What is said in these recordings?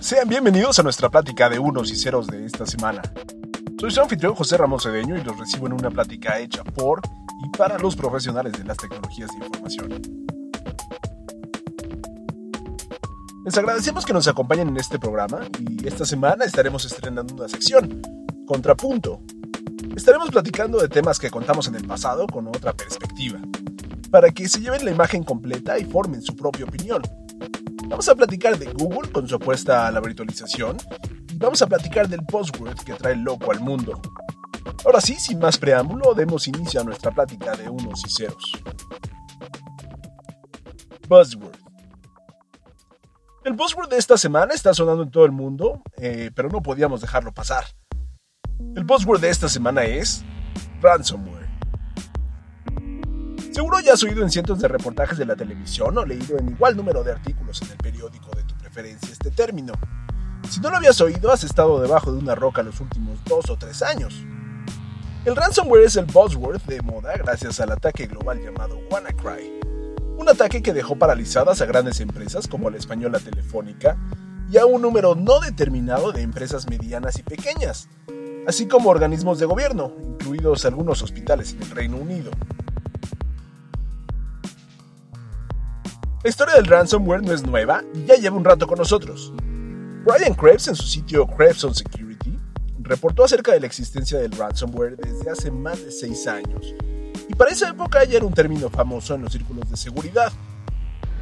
Sean bienvenidos a nuestra plática de unos y ceros de esta semana. Soy su anfitrión José Ramos Cedeño y los recibo en una plática hecha por y para los profesionales de las tecnologías de información. Les agradecemos que nos acompañen en este programa y esta semana estaremos estrenando una sección, Contrapunto. Estaremos platicando de temas que contamos en el pasado con otra perspectiva, para que se lleven la imagen completa y formen su propia opinión. Vamos a platicar de Google con su apuesta a la virtualización y vamos a platicar del buzzword que trae loco al mundo. Ahora sí, sin más preámbulo, demos inicio a nuestra plática de unos y ceros. Buzzword. El buzzword de esta semana está sonando en todo el mundo, eh, pero no podíamos dejarlo pasar. El buzzword de esta semana es ransomware. Seguro ya has oído en cientos de reportajes de la televisión o leído en igual número de artículos en el periódico de tu preferencia este término. Si no lo habías oído, has estado debajo de una roca los últimos dos o tres años. El ransomware es el buzzword de moda gracias al ataque global llamado WannaCry un ataque que dejó paralizadas a grandes empresas como la española Telefónica y a un número no determinado de empresas medianas y pequeñas, así como organismos de gobierno, incluidos algunos hospitales en el Reino Unido. La historia del ransomware no es nueva y ya lleva un rato con nosotros. Brian Krebs en su sitio Krebs on Security reportó acerca de la existencia del ransomware desde hace más de 6 años y para esa época ya era un término famoso en los círculos de seguridad.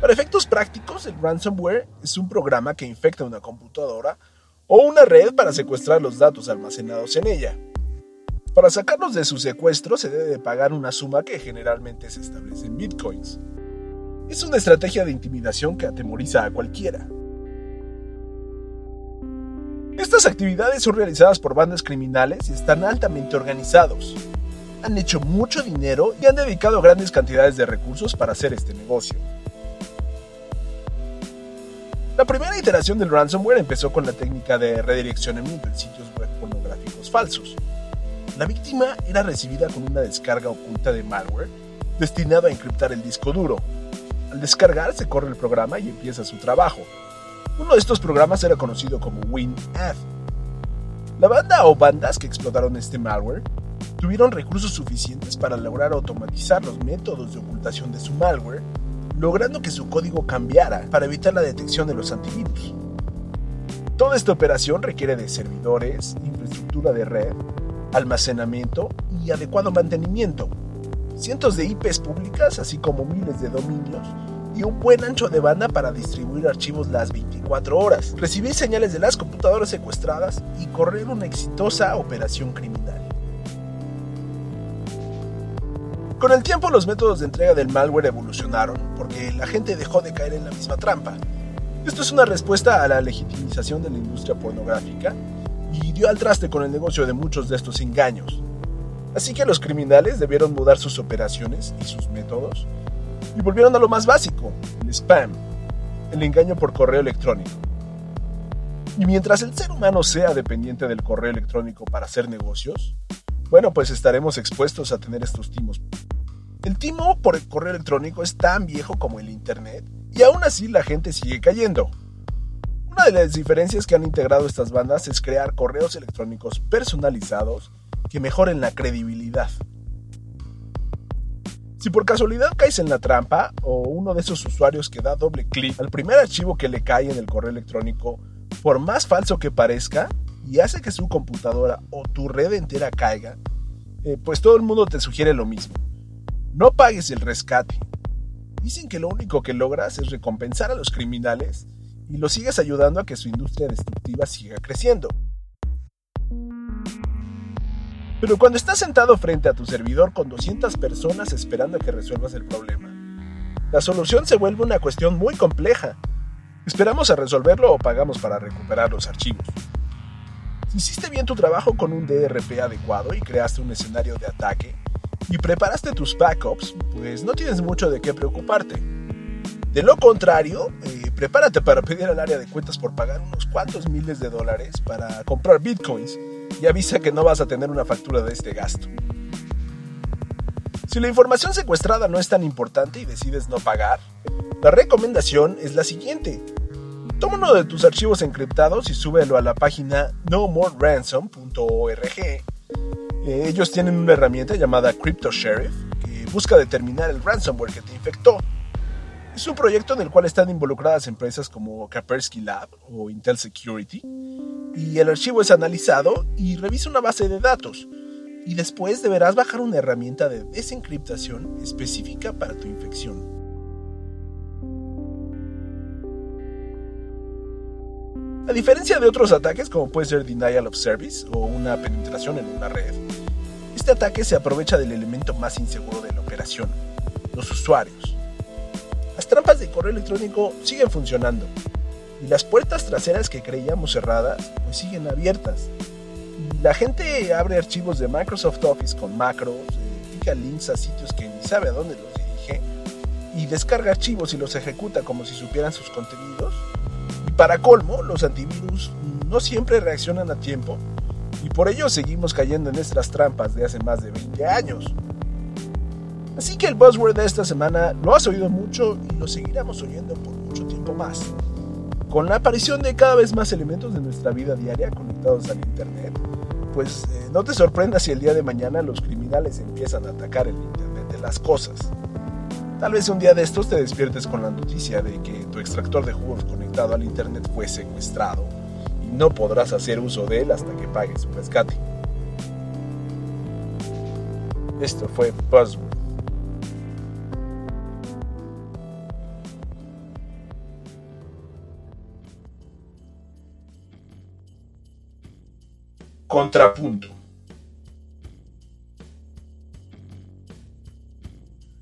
Para efectos prácticos, el ransomware es un programa que infecta una computadora o una red para secuestrar los datos almacenados en ella. Para sacarlos de su secuestro se debe de pagar una suma que generalmente se establece en bitcoins. Es una estrategia de intimidación que atemoriza a cualquiera. Estas actividades son realizadas por bandas criminales y están altamente organizados han hecho mucho dinero y han dedicado grandes cantidades de recursos para hacer este negocio. La primera iteración del ransomware empezó con la técnica de redireccionamiento en sitios web pornográficos falsos. La víctima era recibida con una descarga oculta de malware destinado a encriptar el disco duro. Al descargar se corre el programa y empieza su trabajo. Uno de estos programas era conocido como WinAd. La banda o bandas que explotaron este malware tuvieron recursos suficientes para lograr automatizar los métodos de ocultación de su malware, logrando que su código cambiara para evitar la detección de los antivirus. Toda esta operación requiere de servidores, infraestructura de red, almacenamiento y adecuado mantenimiento, cientos de IPs públicas, así como miles de dominios, y un buen ancho de banda para distribuir archivos las 24 horas, recibir señales de las computadoras secuestradas y correr una exitosa operación criminal. Con el tiempo los métodos de entrega del malware evolucionaron porque la gente dejó de caer en la misma trampa. Esto es una respuesta a la legitimización de la industria pornográfica y dio al traste con el negocio de muchos de estos engaños. Así que los criminales debieron mudar sus operaciones y sus métodos y volvieron a lo más básico, el spam, el engaño por correo electrónico. Y mientras el ser humano sea dependiente del correo electrónico para hacer negocios, bueno, pues estaremos expuestos a tener estos timos. El timo por correo electrónico es tan viejo como el Internet y aún así la gente sigue cayendo. Una de las diferencias que han integrado estas bandas es crear correos electrónicos personalizados que mejoren la credibilidad. Si por casualidad caes en la trampa o uno de esos usuarios que da doble clic al primer archivo que le cae en el correo electrónico, por más falso que parezca, y hace que su computadora o tu red entera caiga, eh, pues todo el mundo te sugiere lo mismo. No pagues el rescate. Dicen que lo único que logras es recompensar a los criminales y los sigues ayudando a que su industria destructiva siga creciendo. Pero cuando estás sentado frente a tu servidor con 200 personas esperando a que resuelvas el problema, la solución se vuelve una cuestión muy compleja. ¿Esperamos a resolverlo o pagamos para recuperar los archivos? Si hiciste bien tu trabajo con un DRP adecuado y creaste un escenario de ataque y preparaste tus backups, pues no tienes mucho de qué preocuparte. De lo contrario, eh, prepárate para pedir al área de cuentas por pagar unos cuantos miles de dólares para comprar bitcoins y avisa que no vas a tener una factura de este gasto. Si la información secuestrada no es tan importante y decides no pagar, la recomendación es la siguiente. Toma uno de tus archivos encriptados y súbelo a la página nomoreransom.org. Eh, ellos tienen una herramienta llamada Crypto Sheriff que busca determinar el ransomware que te infectó. Es un proyecto en el cual están involucradas empresas como Kaspersky Lab o Intel Security y el archivo es analizado y revisa una base de datos y después deberás bajar una herramienta de desencriptación específica para tu infección. A diferencia de otros ataques como puede ser denial of service o una penetración en una red, este ataque se aprovecha del elemento más inseguro de la operación, los usuarios. Las trampas de correo electrónico siguen funcionando y las puertas traseras que creíamos cerradas pues siguen abiertas. La gente abre archivos de Microsoft Office con macros, eh, pica links a sitios que ni sabe a dónde los dirige y descarga archivos y los ejecuta como si supieran sus contenidos para colmo, los antivirus no siempre reaccionan a tiempo y por ello seguimos cayendo en estas trampas de hace más de 20 años. Así que el buzzword de esta semana lo has oído mucho y lo seguiremos oyendo por mucho tiempo más. Con la aparición de cada vez más elementos de nuestra vida diaria conectados al Internet, pues eh, no te sorprendas si el día de mañana los criminales empiezan a atacar el Internet de las cosas. Tal vez un día de estos te despiertes con la noticia de que tu extractor de jugos conectado al internet fue secuestrado y no podrás hacer uso de él hasta que pagues su rescate. Esto fue Buzzword. Contrapunto.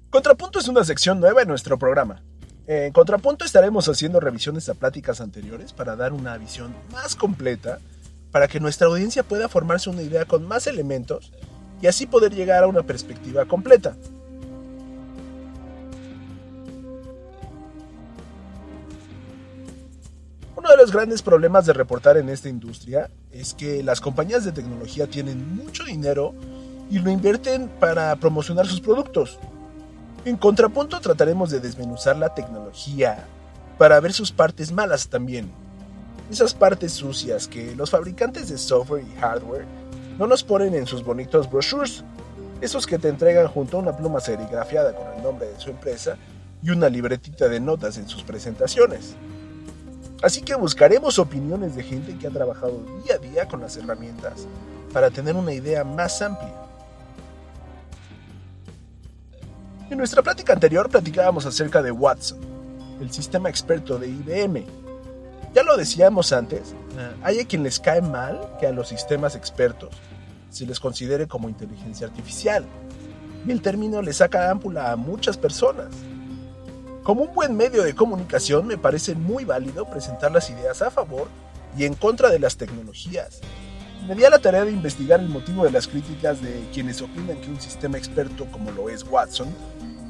Contrapunto es una sección nueva en nuestro programa. En Contrapunto estaremos haciendo revisiones a pláticas anteriores para dar una visión más completa, para que nuestra audiencia pueda formarse una idea con más elementos y así poder llegar a una perspectiva completa. Los grandes problemas de reportar en esta industria es que las compañías de tecnología tienen mucho dinero y lo invierten para promocionar sus productos. En contrapunto trataremos de desmenuzar la tecnología para ver sus partes malas también. Esas partes sucias que los fabricantes de software y hardware no nos ponen en sus bonitos brochures. Esos que te entregan junto a una pluma serigrafiada con el nombre de su empresa y una libretita de notas en sus presentaciones. Así que buscaremos opiniones de gente que ha trabajado día a día con las herramientas para tener una idea más amplia. En nuestra plática anterior platicábamos acerca de Watson, el sistema experto de IBM. Ya lo decíamos antes, eh, hay a quien les cae mal que a los sistemas expertos se les considere como inteligencia artificial, y el término le saca ámpula a muchas personas. Como un buen medio de comunicación me parece muy válido presentar las ideas a favor y en contra de las tecnologías, me di a la tarea de investigar el motivo de las críticas de quienes opinan que un sistema experto como lo es Watson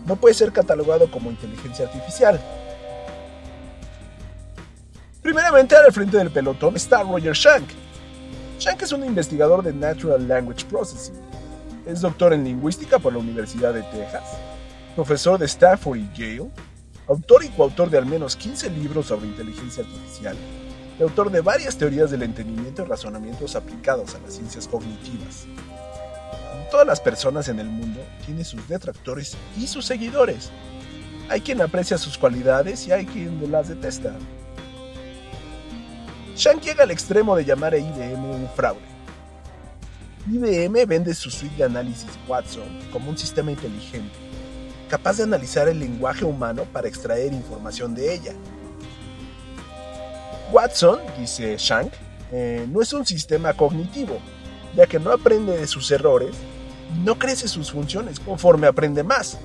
no puede ser catalogado como inteligencia artificial. Primeramente, al frente del pelotón está Roger Shank. Shank es un investigador de Natural Language Processing. Es doctor en lingüística por la Universidad de Texas, profesor de Stanford y Yale, autor y coautor de al menos 15 libros sobre inteligencia artificial autor de varias teorías del entendimiento y razonamientos aplicados a las ciencias cognitivas. Todas las personas en el mundo tienen sus detractores y sus seguidores. Hay quien aprecia sus cualidades y hay quien las detesta. Shank llega al extremo de llamar a IBM un fraude. IBM vende su suite de análisis Watson como un sistema inteligente, capaz de analizar el lenguaje humano para extraer información de ella, Watson, dice Shank, eh, no es un sistema cognitivo, ya que no aprende de sus errores y no crece sus funciones conforme aprende más.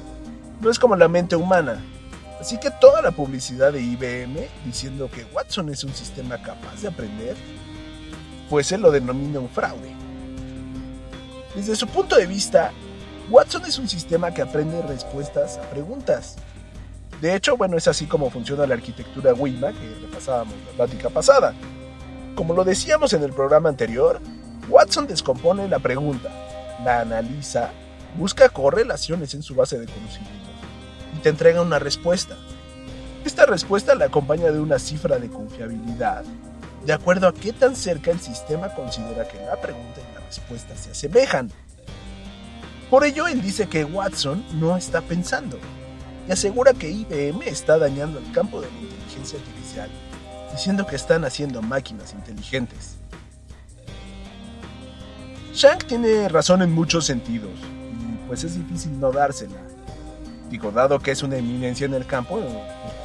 No es como la mente humana. Así que toda la publicidad de IBM diciendo que Watson es un sistema capaz de aprender, pues él lo denomina un fraude. Desde su punto de vista, Watson es un sistema que aprende respuestas a preguntas de hecho, bueno, es así como funciona la arquitectura WIMA que repasábamos la plática pasada. Como lo decíamos en el programa anterior, Watson descompone la pregunta, la analiza, busca correlaciones en su base de conocimientos y te entrega una respuesta. Esta respuesta la acompaña de una cifra de confiabilidad, de acuerdo a qué tan cerca el sistema considera que la pregunta y la respuesta se asemejan. Por ello, él dice que Watson no está pensando y asegura que IBM está dañando el campo de la inteligencia artificial, diciendo que están haciendo máquinas inteligentes. Shank tiene razón en muchos sentidos, y pues es difícil no dársela. Digo, dado que es una eminencia en el campo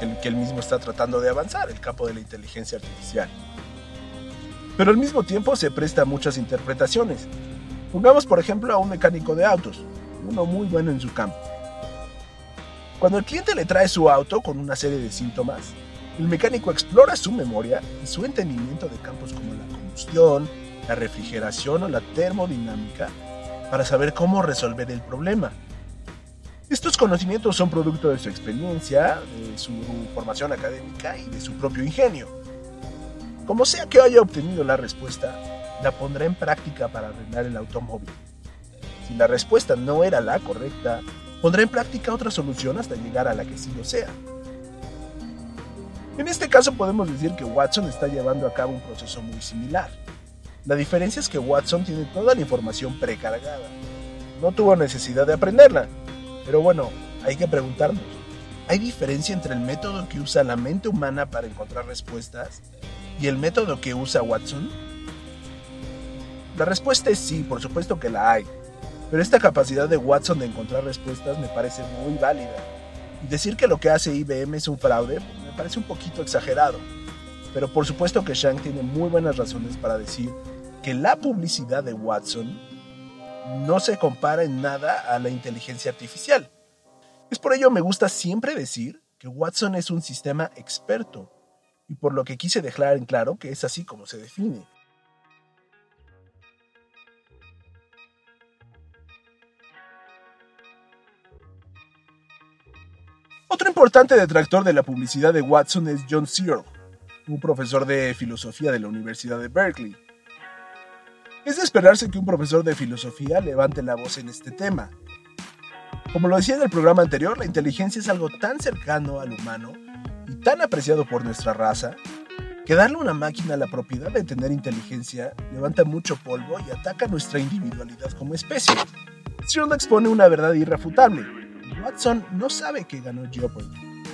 el que él mismo está tratando de avanzar, el campo de la inteligencia artificial. Pero al mismo tiempo se presta a muchas interpretaciones. Pongamos por ejemplo a un mecánico de autos, uno muy bueno en su campo. Cuando el cliente le trae su auto con una serie de síntomas, el mecánico explora su memoria y su entendimiento de campos como la combustión, la refrigeración o la termodinámica para saber cómo resolver el problema. Estos conocimientos son producto de su experiencia, de su formación académica y de su propio ingenio. Como sea que haya obtenido la respuesta, la pondrá en práctica para arreglar el automóvil. Si la respuesta no era la correcta, pondrá en práctica otra solución hasta llegar a la que sí lo sea. En este caso podemos decir que Watson está llevando a cabo un proceso muy similar. La diferencia es que Watson tiene toda la información precargada. No tuvo necesidad de aprenderla. Pero bueno, hay que preguntarnos, ¿hay diferencia entre el método que usa la mente humana para encontrar respuestas y el método que usa Watson? La respuesta es sí, por supuesto que la hay. Pero esta capacidad de Watson de encontrar respuestas me parece muy válida. Y decir que lo que hace IBM es un fraude pues, me parece un poquito exagerado. Pero por supuesto que Shank tiene muy buenas razones para decir que la publicidad de Watson no se compara en nada a la inteligencia artificial. Es por ello me gusta siempre decir que Watson es un sistema experto, y por lo que quise dejar en claro que es así como se define. Otro importante detractor de la publicidad de Watson es John Searle, un profesor de filosofía de la Universidad de Berkeley. Es de esperarse que un profesor de filosofía levante la voz en este tema. Como lo decía en el programa anterior, la inteligencia es algo tan cercano al humano y tan apreciado por nuestra raza que darle a una máquina la propiedad de tener inteligencia levanta mucho polvo y ataca nuestra individualidad como especie. Searle expone una verdad irrefutable Watson no sabe que ganó Jeopardy.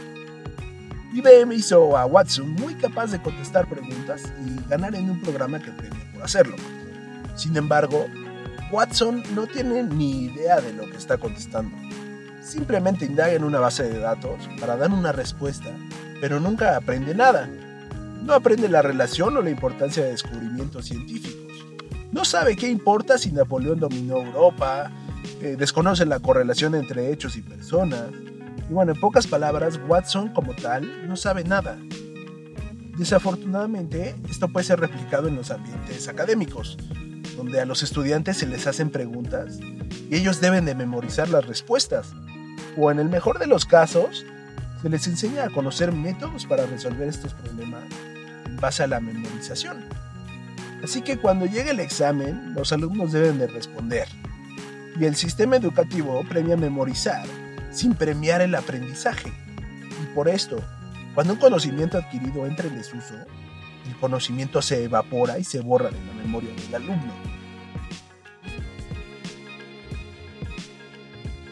IBM hizo a Watson muy capaz de contestar preguntas y ganar en un programa que premia por hacerlo. Sin embargo, Watson no tiene ni idea de lo que está contestando. Simplemente indaga en una base de datos para dar una respuesta, pero nunca aprende nada. No aprende la relación o la importancia de descubrimientos científicos. No sabe qué importa si Napoleón dominó Europa, eh, desconoce la correlación entre hechos y personas. Y bueno, en pocas palabras, Watson como tal no sabe nada. Desafortunadamente, esto puede ser replicado en los ambientes académicos, donde a los estudiantes se les hacen preguntas y ellos deben de memorizar las respuestas. O en el mejor de los casos, se les enseña a conocer métodos para resolver estos problemas en base a la memorización. Así que cuando llegue el examen, los alumnos deben de responder y el sistema educativo premia memorizar sin premiar el aprendizaje. Y por esto, cuando un conocimiento adquirido entra en desuso, el conocimiento se evapora y se borra de la memoria del alumno.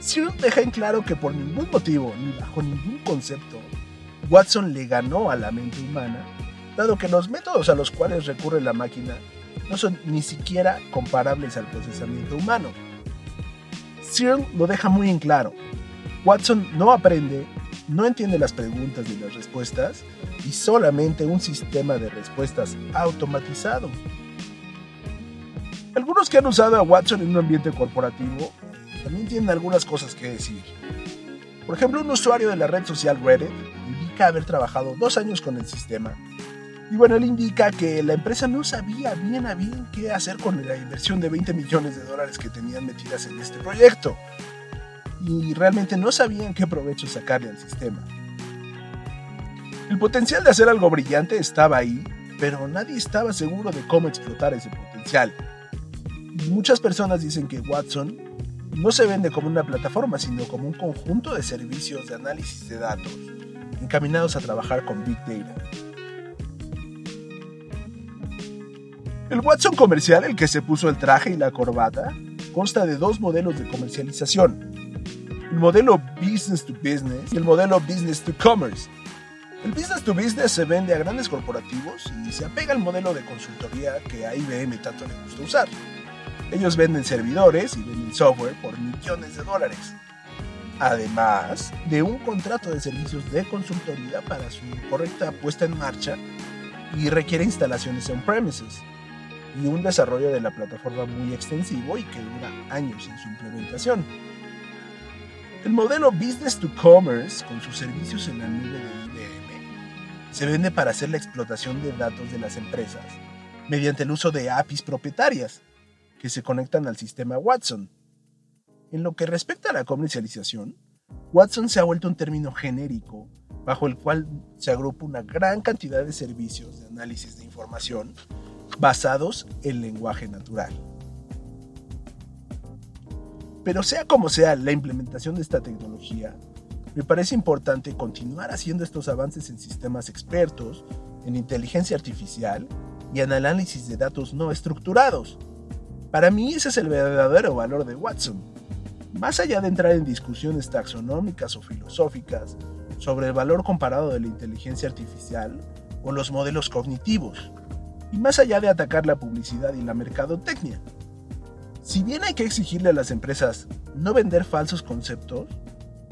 Searle deja en claro que por ningún motivo ni bajo ningún concepto, Watson le ganó a la mente humana, dado que los métodos a los cuales recurre la máquina no son ni siquiera comparables al procesamiento humano. Searle lo deja muy en claro. Watson no aprende, no entiende las preguntas ni las respuestas y solamente un sistema de respuestas automatizado. Algunos que han usado a Watson en un ambiente corporativo también tienen algunas cosas que decir. Por ejemplo, un usuario de la red social Reddit indica haber trabajado dos años con el sistema y bueno, él indica que la empresa no sabía bien a bien qué hacer con la inversión de 20 millones de dólares que tenían metidas en este proyecto. Y realmente no sabían qué provecho sacarle al sistema. El potencial de hacer algo brillante estaba ahí, pero nadie estaba seguro de cómo explotar ese potencial. Y muchas personas dicen que Watson no se vende como una plataforma, sino como un conjunto de servicios de análisis de datos encaminados a trabajar con Big Data. El Watson comercial, el que se puso el traje y la corbata, consta de dos modelos de comercialización. El modelo Business to Business y el modelo Business to Commerce. El Business to Business se vende a grandes corporativos y se apega al modelo de consultoría que a IBM tanto le gusta usar. Ellos venden servidores y venden software por millones de dólares. Además de un contrato de servicios de consultoría para su correcta puesta en marcha y requiere instalaciones en premises y un desarrollo de la plataforma muy extensivo y que dura años en su implementación. El modelo Business to Commerce, con sus servicios en la nube de IBM, se vende para hacer la explotación de datos de las empresas mediante el uso de APIs propietarias que se conectan al sistema Watson. En lo que respecta a la comercialización, Watson se ha vuelto un término genérico bajo el cual se agrupa una gran cantidad de servicios de análisis de información basados en lenguaje natural. Pero sea como sea la implementación de esta tecnología, me parece importante continuar haciendo estos avances en sistemas expertos, en inteligencia artificial y en análisis de datos no estructurados. Para mí ese es el verdadero valor de Watson. Más allá de entrar en discusiones taxonómicas o filosóficas sobre el valor comparado de la inteligencia artificial o los modelos cognitivos, y más allá de atacar la publicidad y la mercadotecnia. Si bien hay que exigirle a las empresas no vender falsos conceptos,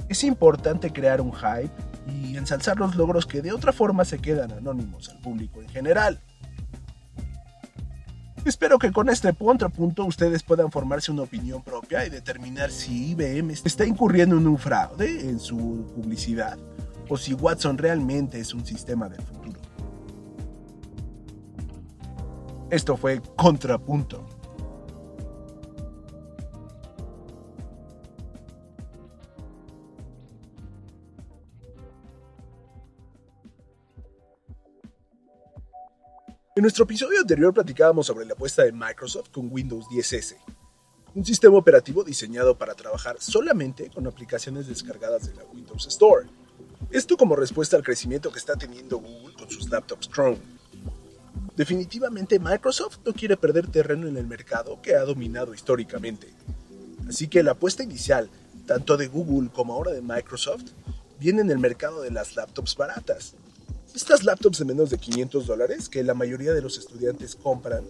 es importante crear un hype y ensalzar los logros que de otra forma se quedan anónimos al público en general. Espero que con este contrapunto ustedes puedan formarse una opinión propia y determinar si IBM está incurriendo en un fraude en su publicidad o si Watson realmente es un sistema del futuro. Esto fue Contrapunto. En nuestro episodio anterior platicábamos sobre la apuesta de Microsoft con Windows 10S, un sistema operativo diseñado para trabajar solamente con aplicaciones descargadas de la Windows Store. Esto como respuesta al crecimiento que está teniendo Google con sus laptops Chrome. Definitivamente Microsoft no quiere perder terreno en el mercado que ha dominado históricamente. Así que la apuesta inicial, tanto de Google como ahora de Microsoft, viene en el mercado de las laptops baratas. Estas laptops de menos de 500 dólares que la mayoría de los estudiantes compran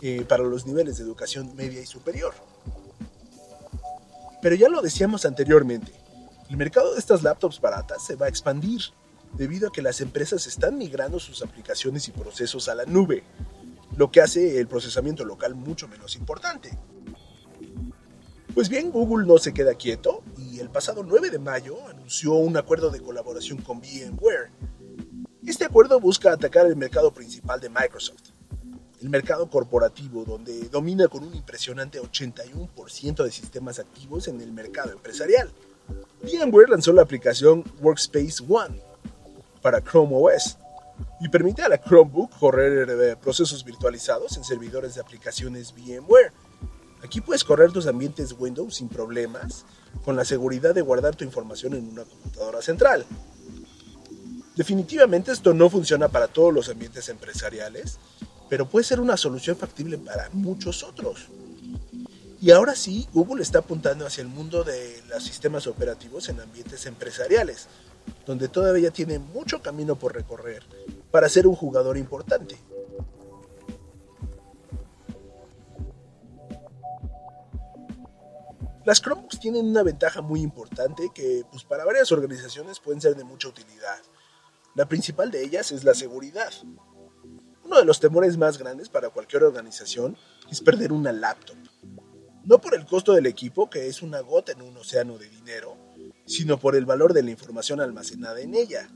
eh, para los niveles de educación media y superior. Pero ya lo decíamos anteriormente, el mercado de estas laptops baratas se va a expandir debido a que las empresas están migrando sus aplicaciones y procesos a la nube, lo que hace el procesamiento local mucho menos importante. Pues bien, Google no se queda quieto y el pasado 9 de mayo anunció un acuerdo de colaboración con VMware. Este acuerdo busca atacar el mercado principal de Microsoft, el mercado corporativo donde domina con un impresionante 81% de sistemas activos en el mercado empresarial. VMware lanzó la aplicación Workspace ONE, para Chrome OS y permite a la Chromebook correr eh, procesos virtualizados en servidores de aplicaciones VMware. Aquí puedes correr tus ambientes Windows sin problemas, con la seguridad de guardar tu información en una computadora central. Definitivamente esto no funciona para todos los ambientes empresariales, pero puede ser una solución factible para muchos otros. Y ahora sí, Google está apuntando hacia el mundo de los sistemas operativos en ambientes empresariales, donde todavía tiene mucho camino por recorrer para ser un jugador importante. Las Chromebooks tienen una ventaja muy importante que pues, para varias organizaciones pueden ser de mucha utilidad. La principal de ellas es la seguridad. Uno de los temores más grandes para cualquier organización es perder una laptop. No por el costo del equipo, que es una gota en un océano de dinero, sino por el valor de la información almacenada en ella.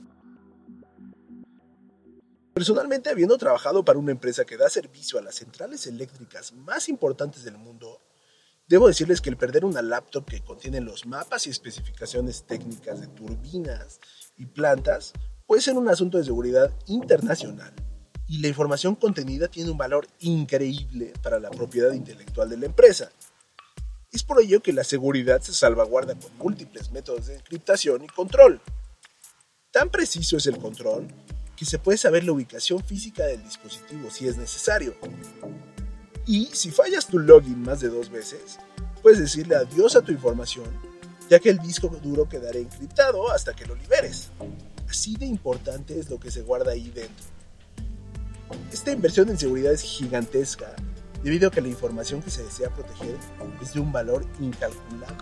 Personalmente, habiendo trabajado para una empresa que da servicio a las centrales eléctricas más importantes del mundo, debo decirles que el perder una laptop que contiene los mapas y especificaciones técnicas de turbinas y plantas puede ser un asunto de seguridad internacional y la información contenida tiene un valor increíble para la propiedad intelectual de la empresa. Es por ello que la seguridad se salvaguarda con múltiples métodos de encriptación y control. Tan preciso es el control que se puede saber la ubicación física del dispositivo si es necesario. Y si fallas tu login más de dos veces, puedes decirle adiós a tu información, ya que el disco duro quedará encriptado hasta que lo liberes. Así de importante es lo que se guarda ahí dentro. Esta inversión en seguridad es gigantesca, debido a que la información que se desea proteger es de un valor incalculable.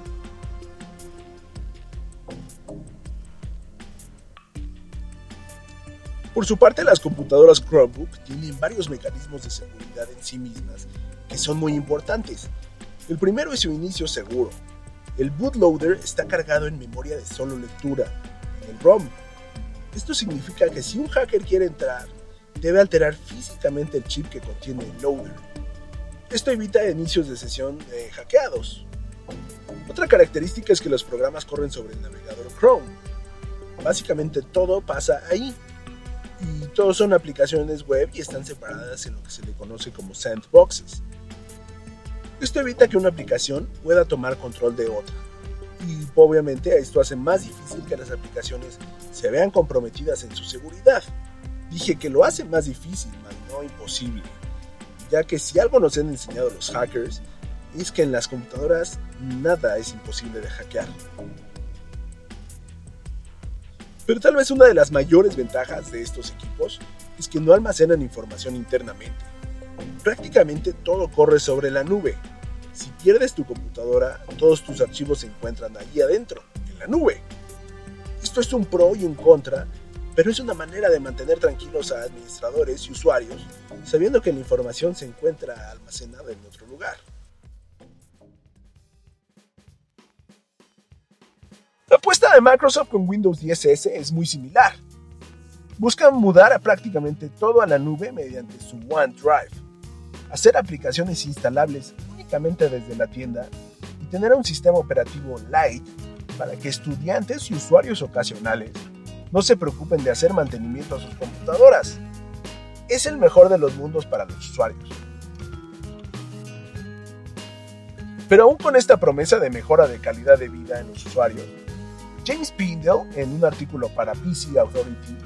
Por su parte, las computadoras Chromebook tienen varios mecanismos de seguridad en sí mismas que son muy importantes. El primero es su inicio seguro. El bootloader está cargado en memoria de solo lectura, el ROM. Esto significa que si un hacker quiere entrar, debe alterar físicamente el chip que contiene el loader. Esto evita inicios de sesión de hackeados. Otra característica es que los programas corren sobre el navegador Chrome. Básicamente todo pasa ahí y todos son aplicaciones web y están separadas en lo que se le conoce como sandboxes. Esto evita que una aplicación pueda tomar control de otra. Y obviamente esto hace más difícil que las aplicaciones se vean comprometidas en su seguridad. Dije que lo hace más difícil, mas no imposible, ya que si algo nos han enseñado los hackers es que en las computadoras nada es imposible de hackear. Pero tal vez una de las mayores ventajas de estos equipos es que no almacenan información internamente. Prácticamente todo corre sobre la nube. Si pierdes tu computadora, todos tus archivos se encuentran allí adentro, en la nube. Esto es un pro y un contra, pero es una manera de mantener tranquilos a administradores y usuarios, sabiendo que la información se encuentra almacenada en otro lugar. La apuesta de Microsoft con Windows 10S es muy similar. Buscan mudar a prácticamente todo a la nube mediante su OneDrive, hacer aplicaciones instalables únicamente desde la tienda y tener un sistema operativo light para que estudiantes y usuarios ocasionales no se preocupen de hacer mantenimiento a sus computadoras. Es el mejor de los mundos para los usuarios. Pero aún con esta promesa de mejora de calidad de vida en los usuarios, James Pindell, en un artículo para PC Authority,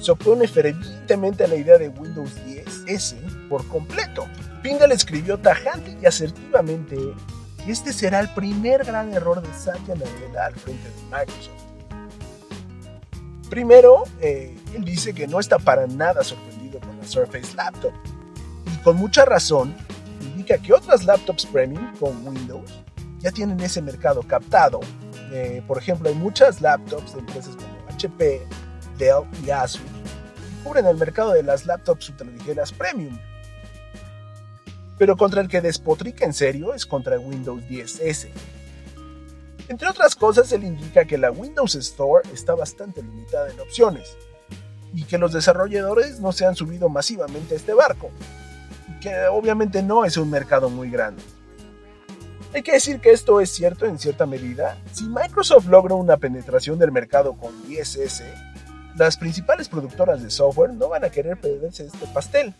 se opone fervientemente a la idea de Windows 10S por completo. Pindell escribió tajante y asertivamente que este será el primer gran error de Satya Nadella al frente de Microsoft. Primero, eh, él dice que no está para nada sorprendido con la Surface Laptop y con mucha razón indica que otras laptops premium con Windows ya tienen ese mercado captado eh, por ejemplo, hay muchas laptops de empresas como HP, Dell y Asus que cubren el mercado de las laptops ultraligeras premium. Pero contra el que despotrica en serio es contra Windows 10S. Entre otras cosas, él indica que la Windows Store está bastante limitada en opciones y que los desarrolladores no se han subido masivamente a este barco, que obviamente no es un mercado muy grande. Hay que decir que esto es cierto en cierta medida. Si Microsoft logra una penetración del mercado con 10S, las principales productoras de software no van a querer perderse este pastel.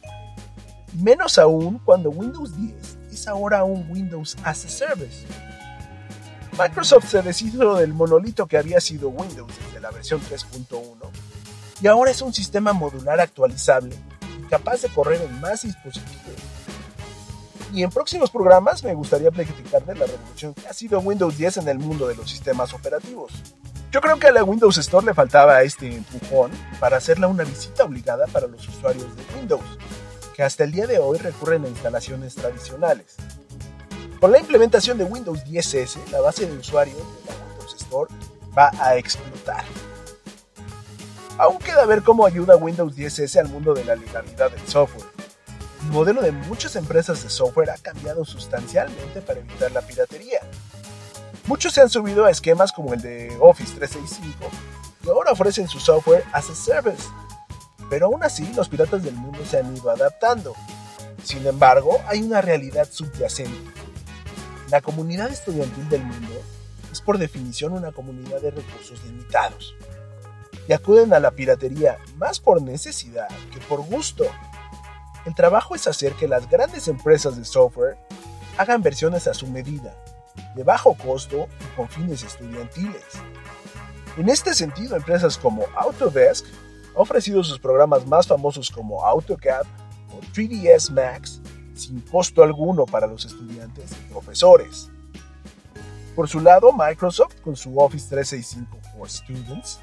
Menos aún cuando Windows 10 es ahora un Windows as a Service. Microsoft se deshizo del monolito que había sido Windows desde la versión 3.1 y ahora es un sistema modular actualizable capaz de correr en más dispositivos y en próximos programas me gustaría platicar de la revolución que ha sido Windows 10 en el mundo de los sistemas operativos. Yo creo que a la Windows Store le faltaba este empujón para hacerla una visita obligada para los usuarios de Windows, que hasta el día de hoy recurren a instalaciones tradicionales. Con la implementación de Windows 10S, la base de usuarios de la Windows Store va a explotar. Aún queda ver cómo ayuda Windows 10S al mundo de la legalidad del software el modelo de muchas empresas de software ha cambiado sustancialmente para evitar la piratería. Muchos se han subido a esquemas como el de Office 365 y ahora ofrecen su software as a service. Pero aún así, los piratas del mundo se han ido adaptando. Sin embargo, hay una realidad subyacente. La comunidad estudiantil del mundo es por definición una comunidad de recursos limitados. Y acuden a la piratería más por necesidad que por gusto. El trabajo es hacer que las grandes empresas de software hagan versiones a su medida, de bajo costo y con fines estudiantiles. En este sentido, empresas como Autodesk han ofrecido sus programas más famosos como AutoCAD o 3ds Max sin costo alguno para los estudiantes y profesores. Por su lado, Microsoft, con su Office 365 for Students,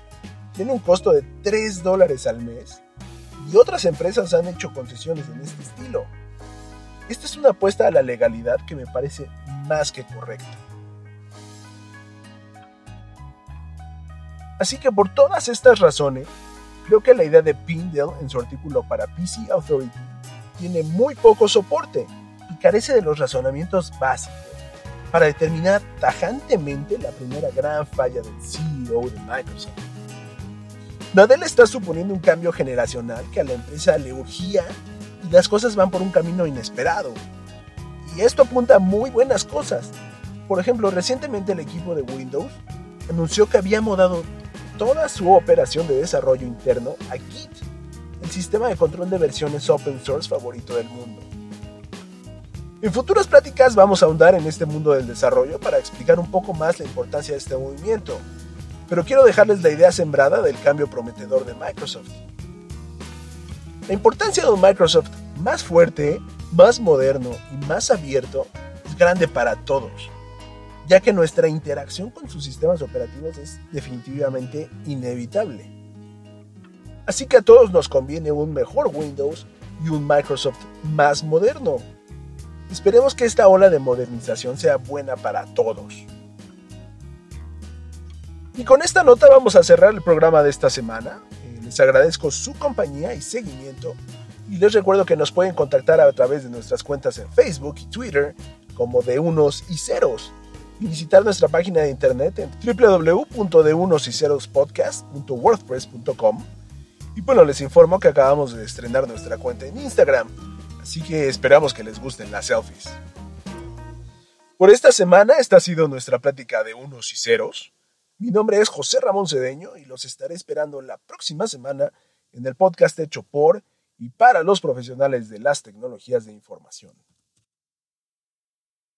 tiene un costo de 3 dólares al mes y otras empresas han hecho concesiones en este estilo. Esta es una apuesta a la legalidad que me parece más que correcta. Así que por todas estas razones, creo que la idea de Pindell en su artículo para PC Authority tiene muy poco soporte y carece de los razonamientos básicos para determinar tajantemente la primera gran falla del CEO de Microsoft. Nadella está suponiendo un cambio generacional que a la empresa le urgía y las cosas van por un camino inesperado. Y esto apunta a muy buenas cosas. Por ejemplo, recientemente el equipo de Windows anunció que había mudado toda su operación de desarrollo interno a Git, sistema de control de versiones open source favorito del mundo. En futuras pláticas vamos a ahondar en este mundo del desarrollo para explicar un poco más la importancia de este movimiento, pero quiero dejarles la idea sembrada del cambio prometedor de Microsoft. La importancia de un Microsoft más fuerte, más moderno y más abierto es grande para todos ya que nuestra interacción con sus sistemas operativos es definitivamente inevitable. Así que a todos nos conviene un mejor Windows y un Microsoft más moderno. Esperemos que esta ola de modernización sea buena para todos. Y con esta nota vamos a cerrar el programa de esta semana. Eh, les agradezco su compañía y seguimiento y les recuerdo que nos pueden contactar a través de nuestras cuentas en Facebook y Twitter como de unos y ceros y visitar nuestra página de internet en www.deunosycerospodcast.wordpress.com. Y bueno, les informo que acabamos de estrenar nuestra cuenta en Instagram, así que esperamos que les gusten las selfies. Por esta semana, esta ha sido nuestra plática de unos y ceros. Mi nombre es José Ramón Cedeño y los estaré esperando la próxima semana en el podcast hecho por y para los profesionales de las tecnologías de información.